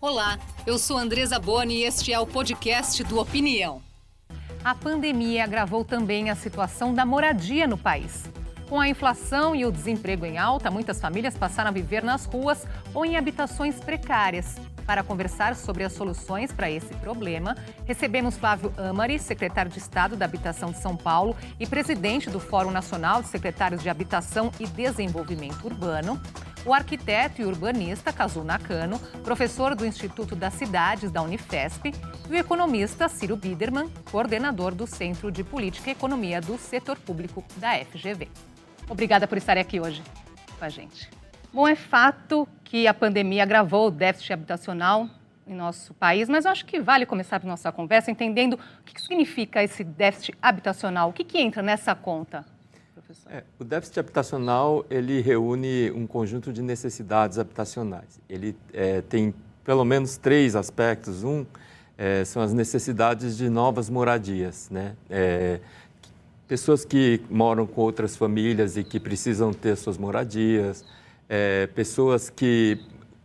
Olá, eu sou Andresa Boni e este é o podcast do Opinião. A pandemia agravou também a situação da moradia no país. Com a inflação e o desemprego em alta, muitas famílias passaram a viver nas ruas ou em habitações precárias. Para conversar sobre as soluções para esse problema, recebemos Flávio Amari, secretário de Estado da Habitação de São Paulo e presidente do Fórum Nacional de Secretários de Habitação e Desenvolvimento Urbano, o arquiteto e urbanista Kazu Nakano, professor do Instituto das Cidades da Unifesp, e o economista Ciro Biderman, coordenador do Centro de Política e Economia do Setor Público da FGV. Obrigada por estarem aqui hoje com a gente. Bom, é fato que a pandemia agravou o déficit habitacional em nosso país, mas eu acho que vale começar a nossa conversa entendendo o que significa esse déficit habitacional, o que, que entra nessa conta, professor? É, o déficit habitacional ele reúne um conjunto de necessidades habitacionais. Ele é, tem pelo menos três aspectos. Um é, são as necessidades de novas moradias, né? É, pessoas que moram com outras famílias e que precisam ter suas moradias, é, pessoas que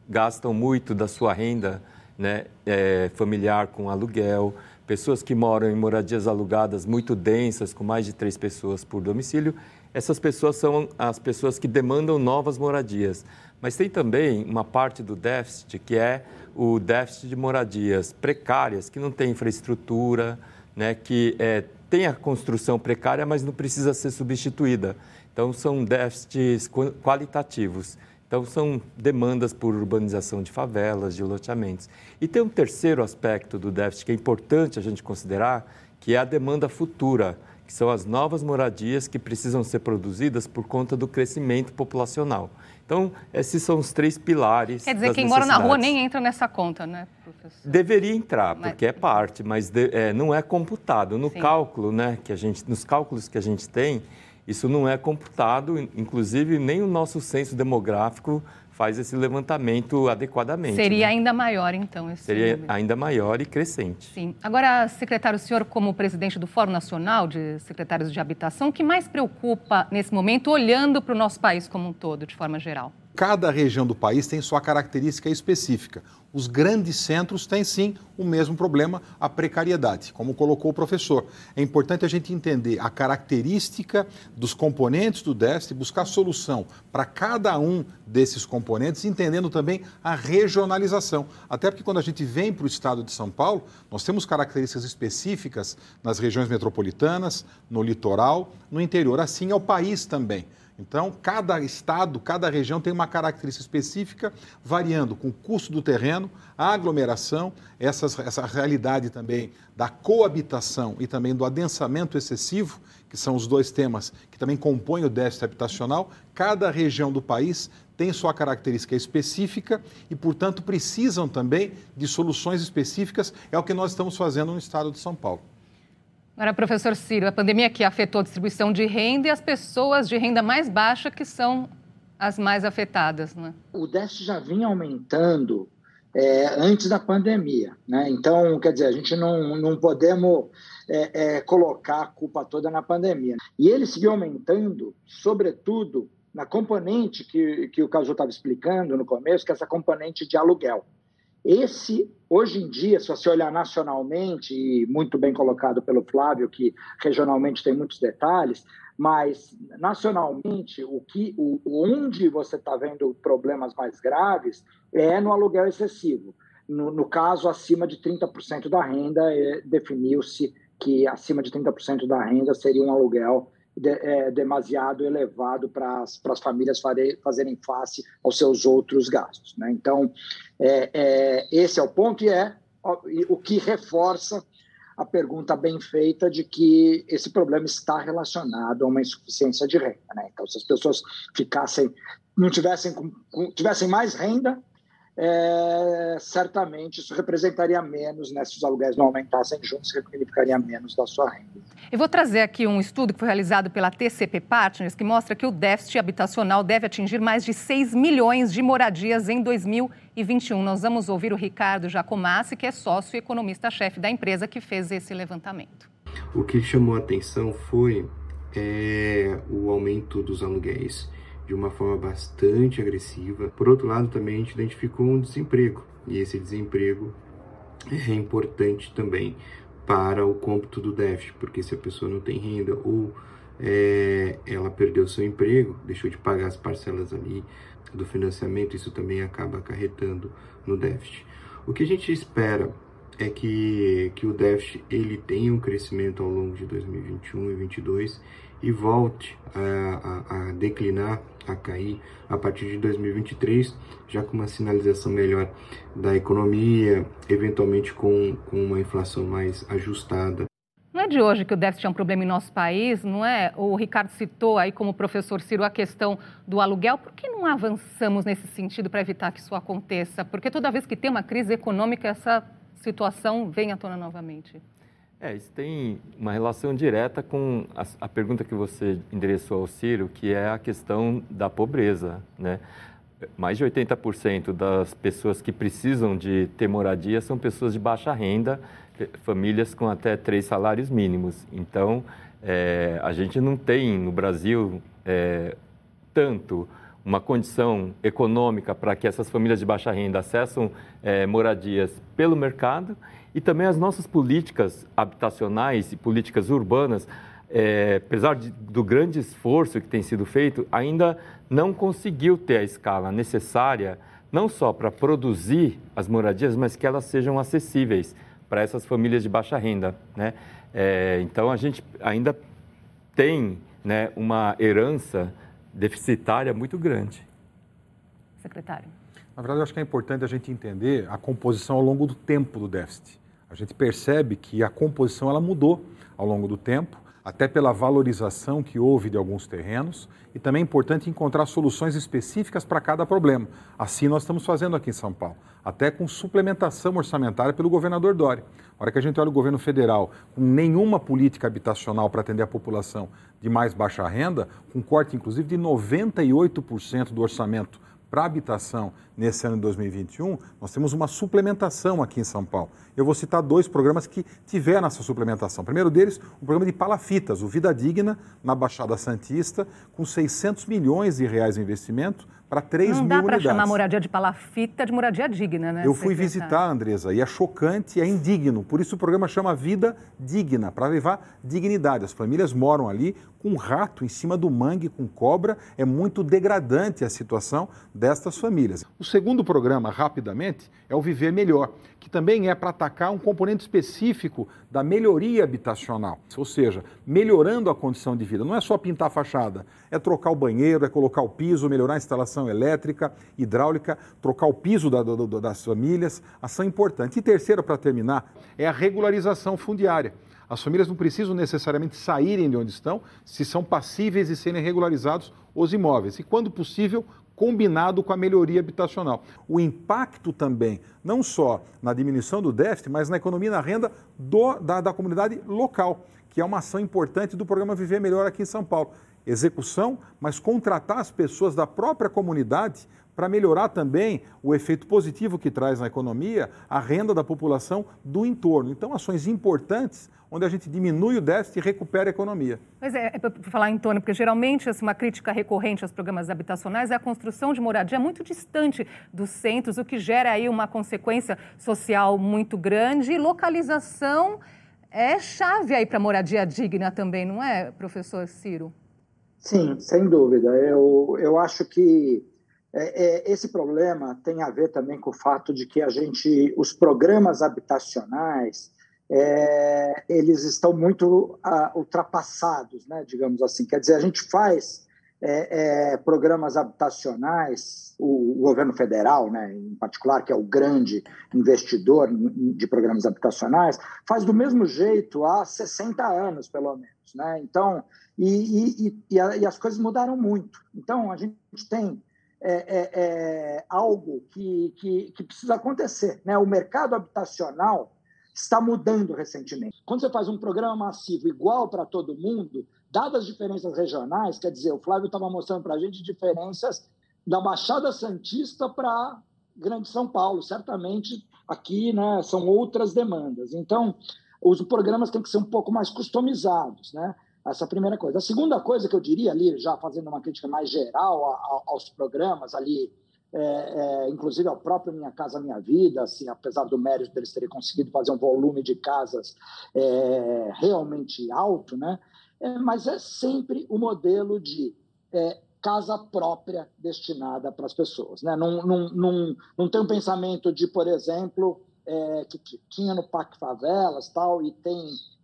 gastam muito da sua renda né, é, familiar com aluguel, pessoas que moram em moradias alugadas muito densas, com mais de três pessoas por domicílio, essas pessoas são as pessoas que demandam novas moradias. Mas tem também uma parte do déficit que é o déficit de moradias precárias, que não tem infraestrutura, né, que é, tem a construção precária, mas não precisa ser substituída. Então, são déficits qualitativos. Então, são demandas por urbanização de favelas, de loteamentos. E tem um terceiro aspecto do déficit que é importante a gente considerar, que é a demanda futura, que são as novas moradias que precisam ser produzidas por conta do crescimento populacional. Então, esses são os três pilares. Quer dizer, quem mora na rua nem entra nessa conta, né, professor? Deveria entrar, porque é parte, mas de, é, não é computado. No Sim. cálculo, né, que a gente, nos cálculos que a gente tem, isso não é computado, inclusive nem o nosso censo demográfico faz esse levantamento adequadamente. Seria né? ainda maior, então, esse Seria número. ainda maior e crescente. Sim. Agora, secretário, o senhor, como presidente do Fórum Nacional de Secretários de Habitação, o que mais preocupa nesse momento, olhando para o nosso país como um todo, de forma geral? Cada região do país tem sua característica específica. Os grandes centros têm sim o mesmo problema, a precariedade, como colocou o professor. É importante a gente entender a característica dos componentes do déficit, buscar solução para cada um desses componentes, entendendo também a regionalização. Até porque quando a gente vem para o estado de São Paulo, nós temos características específicas nas regiões metropolitanas, no litoral, no interior. Assim é o país também. Então, cada estado, cada região tem uma característica específica, variando com o custo do terreno, a aglomeração, essas, essa realidade também da coabitação e também do adensamento excessivo, que são os dois temas que também compõem o déficit habitacional. Cada região do país tem sua característica específica e, portanto, precisam também de soluções específicas. É o que nós estamos fazendo no estado de São Paulo. Agora, professor Ciro, a pandemia que afetou a distribuição de renda e as pessoas de renda mais baixa que são as mais afetadas, né? O déficit já vinha aumentando é, antes da pandemia, né? Então, quer dizer, a gente não, não podemos é, é, colocar a culpa toda na pandemia. E ele seguiu aumentando, sobretudo na componente que, que o Caso estava explicando no começo, que é essa componente de aluguel. Esse, hoje em dia, se você olhar nacionalmente, e muito bem colocado pelo Flávio, que regionalmente tem muitos detalhes, mas nacionalmente, o que, o, onde você está vendo problemas mais graves é no aluguel excessivo. No, no caso, acima de 30% da renda, é, definiu-se que acima de 30% da renda seria um aluguel de, é, demasiado elevado para as famílias fare, fazerem face aos seus outros gastos. Né? Então, é, é, esse é o ponto e é o que reforça a pergunta bem feita de que esse problema está relacionado a uma insuficiência de renda. Né? Então, se as pessoas ficassem, não tivessem, tivessem mais renda, é, certamente isso representaria menos, né, se os aluguéis não aumentassem juntos, significaria menos da sua renda. Eu vou trazer aqui um estudo que foi realizado pela TCP Partners, que mostra que o déficit habitacional deve atingir mais de 6 milhões de moradias em 2021. Nós vamos ouvir o Ricardo Jacomassi, que é sócio e economista-chefe da empresa que fez esse levantamento. O que chamou a atenção foi é, o aumento dos aluguéis de uma forma bastante agressiva. Por outro lado, também a gente identificou um desemprego E esse desemprego é importante também para o cômputo do déficit, porque se a pessoa não tem renda ou é, ela perdeu seu emprego, deixou de pagar as parcelas ali do financiamento, isso também acaba acarretando no déficit. O que a gente espera é que, que o déficit ele tenha um crescimento ao longo de 2021 e 2022 e volte a, a, a, declinar, a cair a partir de 2023, já com uma sinalização melhor da economia, eventualmente com, com uma inflação mais ajustada. Não é de hoje que o déficit é um problema em nosso país, não é? O Ricardo citou aí como professor Ciro a questão do aluguel. Por que não avançamos nesse sentido para evitar que isso aconteça? Porque toda vez que tem uma crise econômica, essa situação vem à tona novamente. É, isso tem uma relação direta com a, a, pergunta que você endereçou ao Ciro, que é a questão da pobreza, né? Mais de 80% das pessoas que precisam de ter moradia são pessoas de baixa renda, famílias com até três salários mínimos. Então, é, a gente não tem no Brasil é, tanto uma condição econômica para que essas famílias de baixa renda acessem é, moradias pelo mercado e também as nossas políticas habitacionais e políticas urbanas, é, apesar de, do grande esforço que tem sido feito, ainda não conseguiu ter a escala necessária não só para produzir as moradias, mas que elas sejam acessíveis para essas famílias de baixa renda. Né? É, então, a gente ainda tem né, uma herança deficitária muito grande. Secretário. Na verdade, eu acho que é importante a gente entender a composição ao longo do tempo do déficit. A gente percebe que a composição ela mudou ao longo do tempo até pela valorização que houve de alguns terrenos, e também é importante encontrar soluções específicas para cada problema. Assim nós estamos fazendo aqui em São Paulo, até com suplementação orçamentária pelo governador Dória. A hora que a gente olha o governo federal com nenhuma política habitacional para atender a população de mais baixa renda, com corte inclusive de 98% do orçamento para habitação nesse ano de 2021, nós temos uma suplementação aqui em São Paulo. Eu vou citar dois programas que tiveram essa suplementação. O primeiro deles, o programa de palafitas, o Vida Digna, na Baixada Santista, com 600 milhões de reais de investimento para 3 Não mil unidades. Não dá para chamar moradia de palafita de moradia digna, né? Eu fui visitar, Andresa, e é chocante, é indigno. Por isso o programa chama Vida Digna, para levar dignidade. As famílias moram ali com um rato em cima do mangue, com cobra. É muito degradante a situação destas famílias. O segundo programa, rapidamente, é o Viver Melhor, que também é para atacar um componente específico da melhoria habitacional, ou seja, melhorando a condição de vida. Não é só pintar a fachada, é trocar o banheiro, é colocar o piso, melhorar a instalação elétrica, hidráulica, trocar o piso da, das famílias, ação importante. E terceiro, para terminar, é a regularização fundiária. As famílias não precisam necessariamente saírem de onde estão, se são passíveis de serem regularizados os imóveis. E, quando possível, combinado com a melhoria habitacional. O impacto também, não só na diminuição do déficit, mas na economia e na renda do, da, da comunidade local, que é uma ação importante do programa Viver Melhor aqui em São Paulo. Execução, mas contratar as pessoas da própria comunidade para melhorar também o efeito positivo que traz na economia a renda da população do entorno. Então, ações importantes onde a gente diminui o déficit e recupera a economia. Pois é, é para falar em torno, porque geralmente assim, uma crítica recorrente aos programas habitacionais é a construção de moradia muito distante dos centros, o que gera aí uma consequência social muito grande e localização é chave aí para moradia digna também, não é, professor Ciro? Sim, sem dúvida. Eu, eu acho que é, é, esse problema tem a ver também com o fato de que a gente, os programas habitacionais, é, eles estão muito uh, ultrapassados, né, digamos assim. Quer dizer, a gente faz é, é, programas habitacionais, o, o, governo federal, né, em particular, que é o grande investidor de programas habitacionais, faz do mesmo jeito há 60 anos, pelo menos. Né? Então, e, e, e, e as coisas mudaram muito. Então, a gente tem é, é, é, algo que, que, que, precisa acontecer. Né? O mercado habitacional está mudando recentemente. Quando você faz um programa massivo igual para todo mundo, dadas as diferenças regionais, quer dizer, o Flávio estava mostrando para a gente diferenças da Baixada Santista para Grande São Paulo. Certamente aqui né, são outras demandas. Então, os programas têm que ser um pouco mais customizados. Né? Essa é a primeira coisa. A segunda coisa que eu diria ali, já fazendo uma crítica mais geral aos programas ali é, é, inclusive ao próprio Minha Casa Minha Vida, assim, apesar do mérito deles terem conseguido fazer um volume de casas é, realmente alto, né? É, mas é sempre o modelo de é, casa própria destinada para as pessoas. Né? Não, não, não, não tem um pensamento de, por exemplo, é, que tinha no PAC Favelas tal, e tem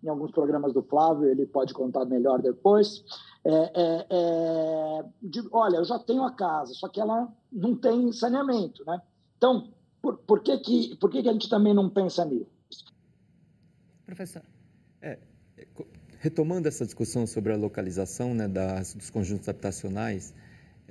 em alguns programas do Flávio, ele pode contar melhor depois. É, é, é, de, olha, eu já tenho a casa, só que ela não tem saneamento. Né? Então, por, por, que, que, por que, que a gente também não pensa nisso? Professor. É, retomando essa discussão sobre a localização né, das, dos conjuntos habitacionais,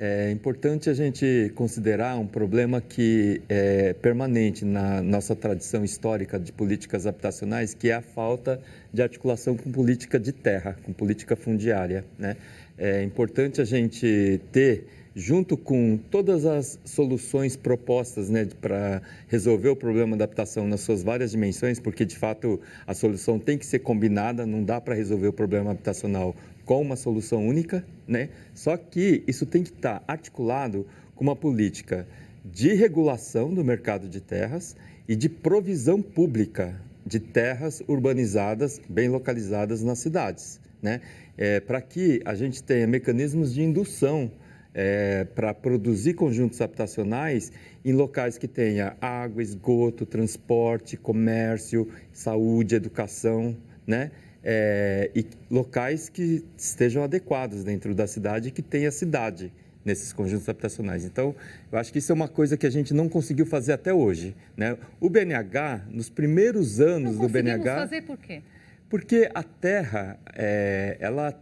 é importante a gente considerar um problema que é permanente na nossa tradição histórica de políticas habitacionais, que é a falta de articulação com política de terra, com política fundiária. Né? É importante a gente ter junto com todas as soluções propostas né, para resolver o problema da adaptação nas suas várias dimensões, porque de fato a solução tem que ser combinada, não dá para resolver o problema habitacional com uma solução única, né? Só que isso tem que estar tá articulado com uma política de regulação do mercado de terras e de provisão pública de terras urbanizadas bem localizadas nas cidades, né? É, para que a gente tenha mecanismos de indução é, para produzir conjuntos habitacionais em locais que tenha água, esgoto, transporte, comércio, saúde, educação, né? É, e locais que estejam adequados dentro da cidade e que tenha cidade nesses conjuntos habitacionais. Então, eu acho que isso é uma coisa que a gente não conseguiu fazer até hoje. Né? O BNH, nos primeiros anos não do BNH... fazer por quê? Porque a terra, é, ela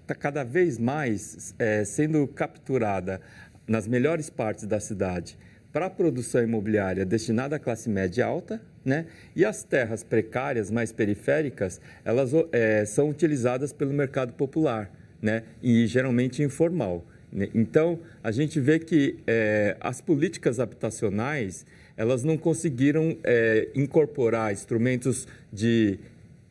está cada vez mais é, sendo capturada nas melhores partes da cidade para a produção imobiliária destinada à classe média alta, né? E as terras precárias, mais periféricas, elas é, são utilizadas pelo mercado popular, né? E geralmente informal. Né? Então, a gente vê que é, as políticas habitacionais, elas não conseguiram é, incorporar instrumentos de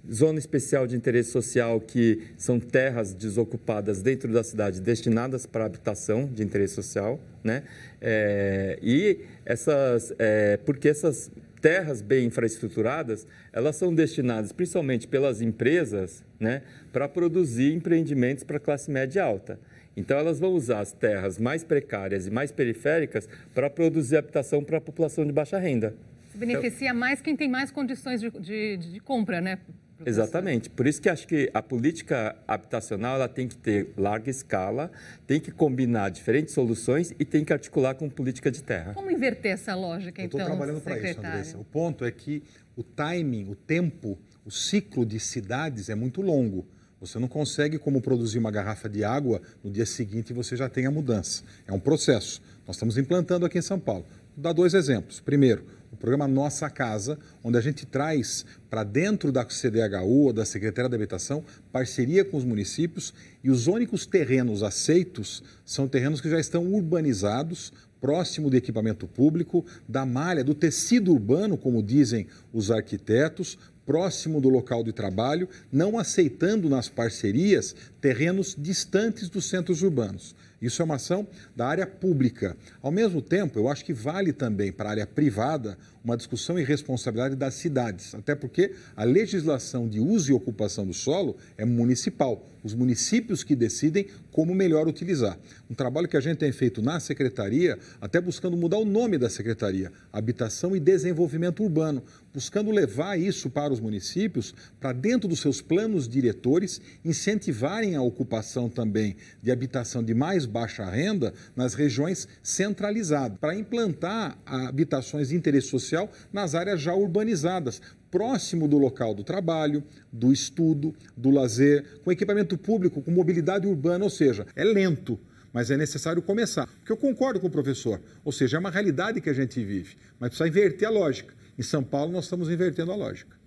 zona especial de interesse social, que são terras desocupadas dentro da cidade destinadas para habitação de interesse social, né? É, e essas, é, porque essas terras bem infraestruturadas, elas são destinadas principalmente pelas empresas, né, para produzir empreendimentos para classe média alta. Então, elas vão usar as terras mais precárias e mais periféricas para produzir habitação para a população de baixa renda. Beneficia mais quem tem mais condições de, de, de compra, né? Exatamente. Por isso que acho que a política habitacional ela tem que ter larga escala, tem que combinar diferentes soluções e tem que articular com política de terra. Como inverter essa lógica, então, Eu estou trabalhando para isso, Andressa. O ponto é que o timing, o tempo, o ciclo de cidades é muito longo. Você não consegue como produzir uma garrafa de água no dia seguinte você já tem a mudança. É um processo. Nós estamos implantando aqui em São Paulo. Vou dar dois exemplos. Primeiro, o programa Nossa Casa, onde a gente traz para dentro da CDHU ou da Secretaria da Habitação parceria com os municípios e os únicos terrenos aceitos são terrenos que já estão urbanizados, próximo de equipamento público, da malha, do tecido urbano, como dizem os arquitetos, próximo do local de trabalho, não aceitando nas parcerias terrenos distantes dos centros urbanos. Isso é uma ação da área pública. Ao mesmo tempo, eu acho que vale também para a área privada uma discussão e responsabilidade das cidades, até porque a legislação de uso e ocupação do solo é municipal, os municípios que decidem como melhor utilizar. Um trabalho que a gente tem feito na secretaria, até buscando mudar o nome da secretaria, Habitação e Desenvolvimento Urbano, buscando levar isso para os municípios, para dentro dos seus planos diretores, incentivarem a ocupação também de habitação de mais baixa renda nas regiões centralizadas, para implantar habitações de interesse social nas áreas já urbanizadas, próximo do local do trabalho, do estudo, do lazer, com equipamento público, com mobilidade urbana, ou seja, é lento, mas é necessário começar. Porque eu concordo com o professor, ou seja, é uma realidade que a gente vive, mas precisa inverter a lógica. Em São Paulo, nós estamos invertendo a lógica.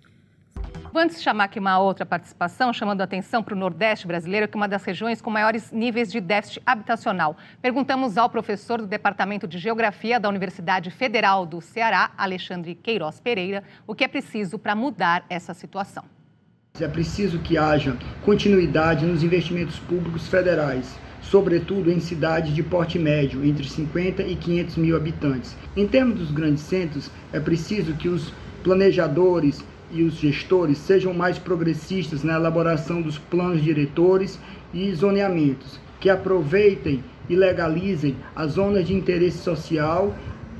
Antes chamar aqui uma outra participação, chamando a atenção para o Nordeste brasileiro, que é uma das regiões com maiores níveis de déficit habitacional. Perguntamos ao professor do Departamento de Geografia da Universidade Federal do Ceará, Alexandre Queiroz Pereira, o que é preciso para mudar essa situação. É preciso que haja continuidade nos investimentos públicos federais sobretudo em cidades de porte médio, entre 50 e 500 mil habitantes. Em termos dos grandes centros, é preciso que os planejadores e os gestores sejam mais progressistas na elaboração dos planos diretores e zoneamentos, que aproveitem e legalizem as zonas de interesse social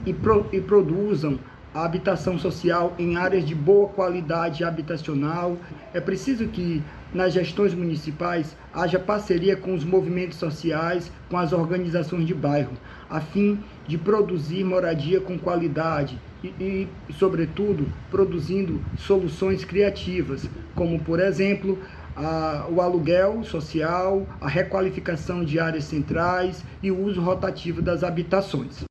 e, pro, e produzam a habitação social em áreas de boa qualidade habitacional. É preciso que nas gestões municipais haja parceria com os movimentos sociais, com as organizações de bairro, a fim de produzir moradia com qualidade e, e sobretudo, produzindo soluções criativas, como, por exemplo, a, o aluguel social, a requalificação de áreas centrais e o uso rotativo das habitações.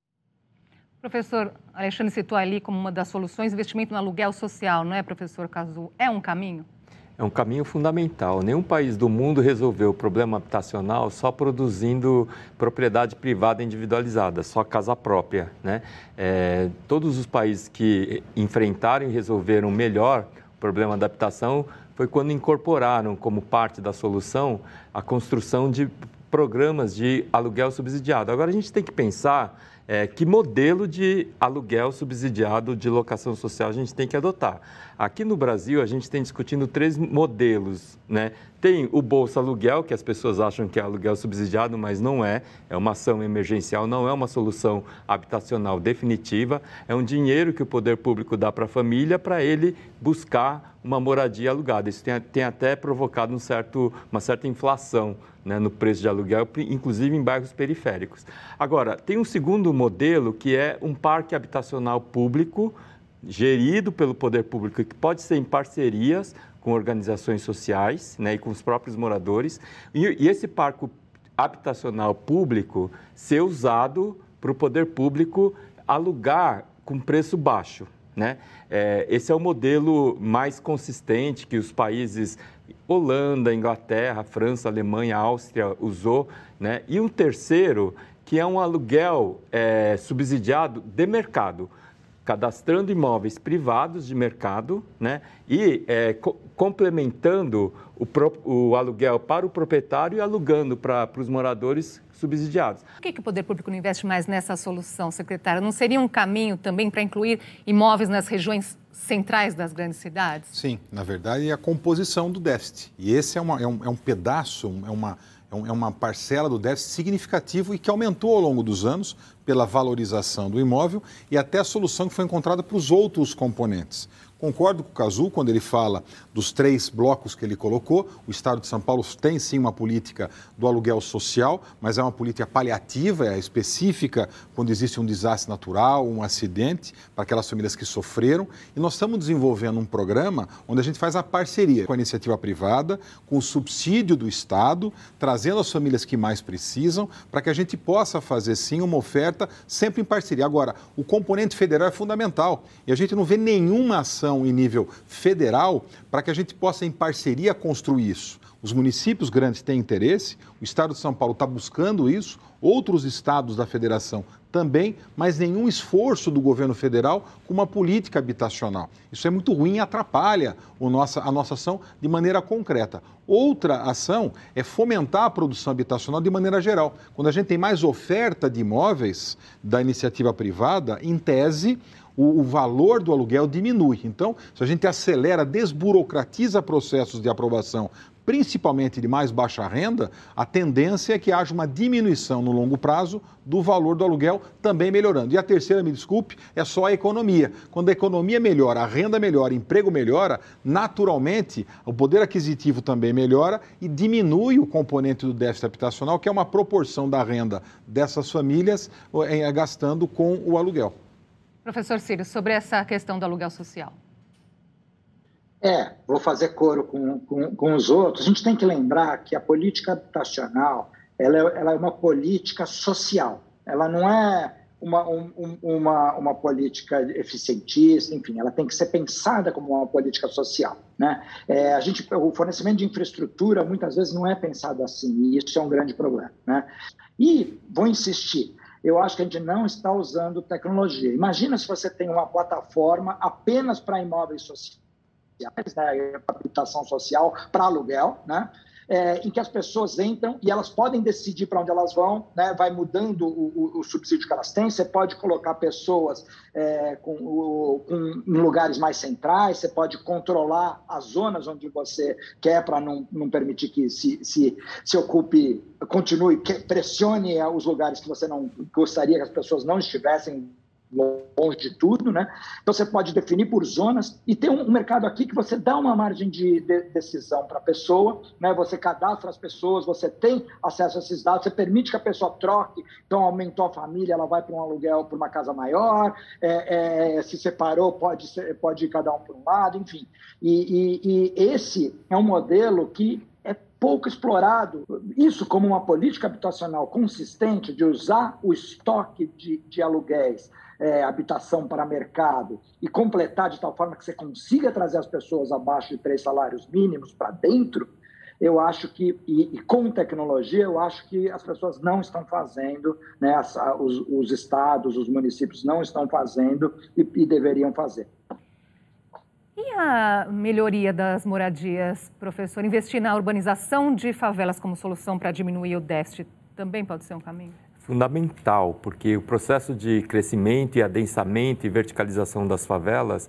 Professor Alexandre citou ali como uma das soluções investimento no aluguel social, não é, professor Cazu? É um caminho? É um caminho fundamental. Nenhum país do mundo resolveu o problema habitacional só produzindo propriedade privada individualizada, só casa própria. Né? É, todos os países que enfrentaram e resolveram melhor o problema da habitação foi quando incorporaram como parte da solução a construção de programas de aluguel subsidiado. Agora a gente tem que pensar é, que modelo de aluguel subsidiado de locação social a gente tem que adotar. Aqui no Brasil, a gente tem discutindo três modelos. Né? Tem o Bolsa Aluguel, que as pessoas acham que é aluguel subsidiado, mas não é. É uma ação emergencial, não é uma solução habitacional definitiva. É um dinheiro que o poder público dá para a família para ele buscar uma moradia alugada. Isso tem, tem até provocado um certo, uma certa inflação né, no preço de aluguel, inclusive em bairros periféricos. Agora, tem um segundo modelo que é um parque habitacional público gerido pelo poder público, que pode ser em parcerias com organizações sociais né, e com os próprios moradores, e, e esse parque habitacional público ser usado para o poder público alugar com preço baixo. Né? É, esse é o modelo mais consistente que os países Holanda, Inglaterra, França, Alemanha, Áustria usou. Né? E um terceiro, que é um aluguel é, subsidiado de mercado cadastrando imóveis privados de mercado né, e é, co complementando o, pro, o, aluguel para o proprietário e alugando para os moradores subsidiados. Por que, que, o poder público não investe mais nessa solução, secretário? Não seria um caminho também para incluir imóveis nas regiões centrais das grandes cidades? Sim, na verdade é a composição do déficit. E esse é, uma, é, um, é um pedaço, é uma é, é uma parcela do déficit significativo e que aumentou ao longo dos anos pela valorização do imóvel e até a solução que foi encontrada para os outros componentes. Concordo com o Cazu quando ele fala dos três blocos que ele colocou. O Estado de São Paulo tem sim uma política do aluguel social, mas é uma política paliativa, é específica quando existe um desastre natural, um acidente, para aquelas famílias que sofreram. E nós estamos desenvolvendo um programa onde a gente faz a parceria com a iniciativa privada, com o subsídio do Estado, trazendo as famílias que mais precisam, para que a gente possa fazer sim uma oferta sempre em parceria. Agora, o componente federal é fundamental e a gente não vê nenhuma ação em nível federal para que a gente possa, em parceria, construir isso. Os municípios grandes têm interesse, o Estado de São Paulo está buscando isso, outros estados da federação também, mas nenhum esforço do governo federal com uma política habitacional. Isso é muito ruim e atrapalha nossa, a nossa ação de maneira concreta. Outra ação é fomentar a produção habitacional de maneira geral. Quando a gente tem mais oferta de imóveis da iniciativa privada, em tese, o, valor do aluguel diminui. Então, se a gente acelera, desburocratiza processos de aprovação, principalmente de mais baixa renda, a tendência é que haja uma diminuição no longo prazo do valor do aluguel, também melhorando. E a terceira, me desculpe, é só a economia. Quando a economia melhora, a renda melhora, o emprego melhora, naturalmente o poder aquisitivo também melhora e diminui o componente do déficit habitacional, que é uma proporção da renda dessas famílias eh, gastando com o aluguel. Professor Círio, sobre essa questão do aluguel social. É, vou fazer coro com, com, com, os outros. A gente tem que lembrar que a política habitacional ela é, ela é uma política social. Ela não é uma, um, uma, uma política eficientista, enfim, ela tem que ser pensada como uma política social. Né? É, a gente, o fornecimento de infraestrutura muitas vezes não é pensado assim, e isso é um grande problema. Né? E vou insistir, eu acho que a gente não está usando tecnologia. Imagina se você tem uma plataforma apenas para imóveis sociais, né, habitação social para aluguel, né? é, em que as pessoas entram e elas podem decidir para onde elas vão, né? vai mudando o, o, o, subsídio que elas têm. Você pode colocar pessoas é, com, o, com, em lugares mais centrais, você pode controlar as zonas onde você quer para não, não permitir que se, se, se ocupe, continue, que pressione os lugares que você não gostaria que as pessoas não estivessem longe de tudo, né? Então você pode definir por zonas e tem um mercado aqui que você dá uma margem de, decisão para a pessoa, né? Você cadastra as pessoas, você tem acesso a esses dados, você permite que a pessoa troque. Então aumentou a família, ela vai para um aluguel para uma casa maior, é, é, se separou, pode ser, pode ir cada um para um lado, enfim. E, e, e esse é um modelo que é pouco explorado. Isso como uma política habitacional consistente de usar o estoque de, de aluguéis é, habitação para mercado e completar de tal forma que você consiga trazer as pessoas abaixo de três salários mínimos para dentro, eu acho que, e, e, com tecnologia, eu acho que as pessoas não estão fazendo, né, as, os, os, estados, os municípios não estão fazendo e, e deveriam fazer. E a melhoria das moradias, professor? Investir na urbanização de favelas como solução para diminuir o déficit também pode ser um caminho? Fundamental, porque o processo de crescimento e adensamento e verticalização das favelas,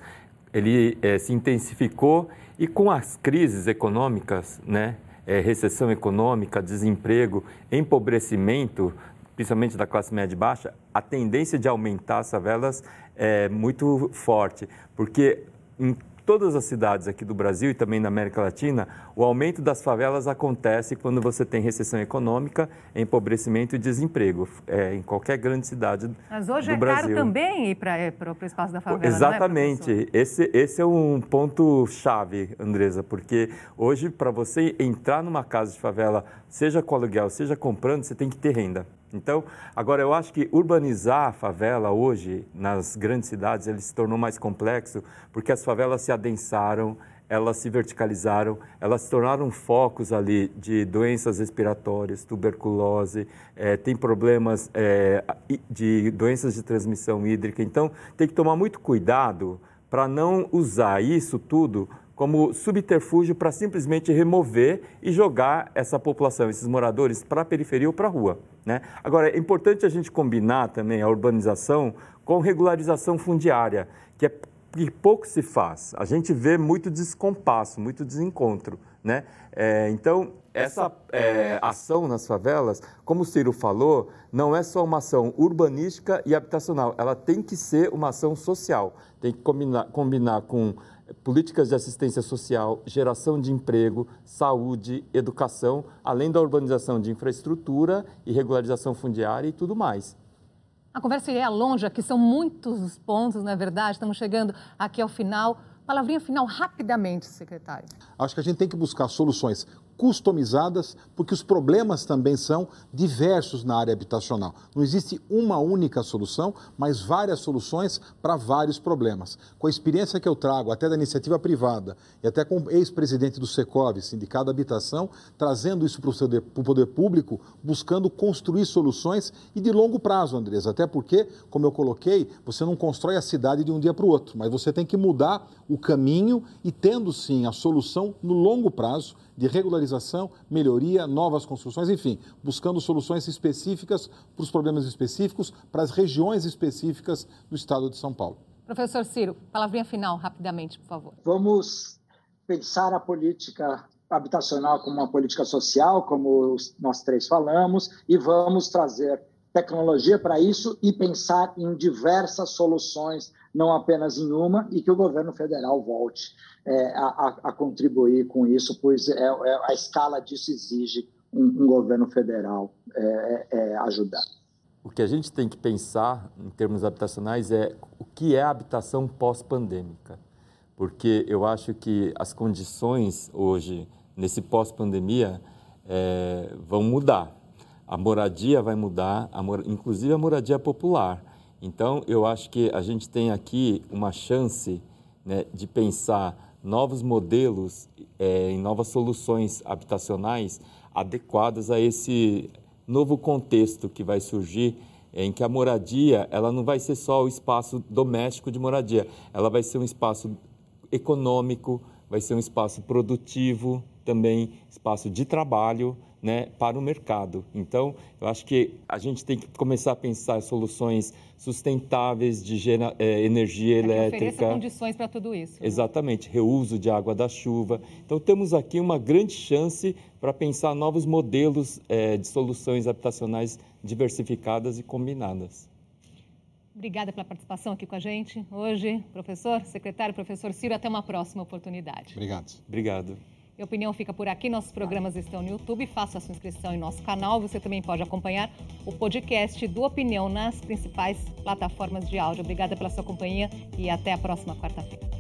ele é, se intensificou e com as crises econômicas, né, é, recessão econômica, desemprego, empobrecimento, principalmente da classe média e baixa, a tendência de aumentar as favelas é muito forte, porque em todas as cidades aqui do Brasil e também na América Latina, o aumento das favelas acontece quando você tem recessão econômica, empobrecimento e desemprego, é, em qualquer grande cidade Mas hoje do é Brasil. caro também ir para é, o espaço da favela, Exatamente. É, esse, esse é um ponto-chave, Andresa, porque hoje, para você entrar numa casa de favela, seja com aluguel, seja comprando, você tem que ter renda. Então, agora eu acho que urbanizar a favela hoje nas grandes cidades ele se tornou mais complexo porque as favelas se adensaram, elas se verticalizaram, elas se tornaram focos ali de doenças respiratórias, tuberculose, é, tem problemas é, de doenças de transmissão hídrica. Então, tem que tomar muito cuidado para não usar isso tudo como subterfúgio para simplesmente remover e jogar essa população, esses moradores, para a periferia ou para a rua. Né? Agora, é importante a gente combinar também a urbanização com regularização fundiária, que é que pouco se faz. A gente vê muito descompasso, muito desencontro. Né? É, então, essa é, ação nas favelas, como o Ciro falou, não é só uma ação urbanística e habitacional, ela tem que ser uma ação social, tem que combinar, combinar com políticas de assistência social, geração de emprego, saúde, educação, além da urbanização de infraestrutura e regularização fundiária e tudo mais. A conversa iria longe, aqui são muitos os pontos, não é verdade? Estamos chegando aqui ao final. Palavrinha final, rapidamente, secretário. Acho que a gente tem que buscar soluções customizadas, porque os problemas também são diversos na área habitacional. Não existe uma única solução, mas várias soluções para vários problemas. Com a experiência que eu trago, até da iniciativa privada, e até com o ex-presidente do Secov, Sindicato da Habitação, trazendo isso para o poder, público, buscando construir soluções e de longo prazo, Andresa. Até porque, como eu coloquei, você não constrói a cidade de um dia para o outro, mas você tem que mudar o caminho e tendo sim a solução no longo prazo de regularização, melhoria, novas construções, enfim, buscando soluções específicas para os problemas específicos, para as regiões específicas do estado de São Paulo. Professor Ciro, palavrinha final, rapidamente, por favor. Vamos pensar a política habitacional como uma política social, como nós três falamos, e vamos trazer tecnologia para isso e pensar em diversas soluções, não apenas em uma, e que o governo federal volte é, a, a, contribuir com isso, pois é, é, a escala disso exige um, um governo federal é, é, ajudar. O que a gente tem que pensar em termos habitacionais é o que é a habitação pós-pandêmica, porque eu acho que as condições hoje, nesse pós-pandemia, vão mudar. A moradia vai mudar, a mor... inclusive a moradia popular. Então, eu acho que a gente tem aqui uma chance né, de pensar novos modelos é, em novas soluções habitacionais adequadas a esse novo contexto que vai surgir em que a moradia ela não vai ser só o espaço doméstico de moradia, ela vai ser um espaço econômico, vai ser um espaço produtivo, também espaço de trabalho, né, para o mercado. Então, eu acho que a gente tem que começar a pensar soluções sustentáveis de gera, é, energia é elétrica. condições para tudo isso. Né? Exatamente, reuso de água da chuva. Então, temos aqui uma grande chance para pensar novos modelos é, de soluções habitacionais diversificadas e combinadas. Obrigada pela participação aqui com a gente hoje, professor, secretário, professor Ciro. Até uma próxima oportunidade. Obrigado. Obrigado. E a opinião fica por aqui. Nossos programas estão no YouTube. Faça a sua inscrição em nosso canal. Você também pode acompanhar o podcast do Opinião nas principais plataformas de áudio. Obrigada pela sua companhia e até a próxima quarta-feira.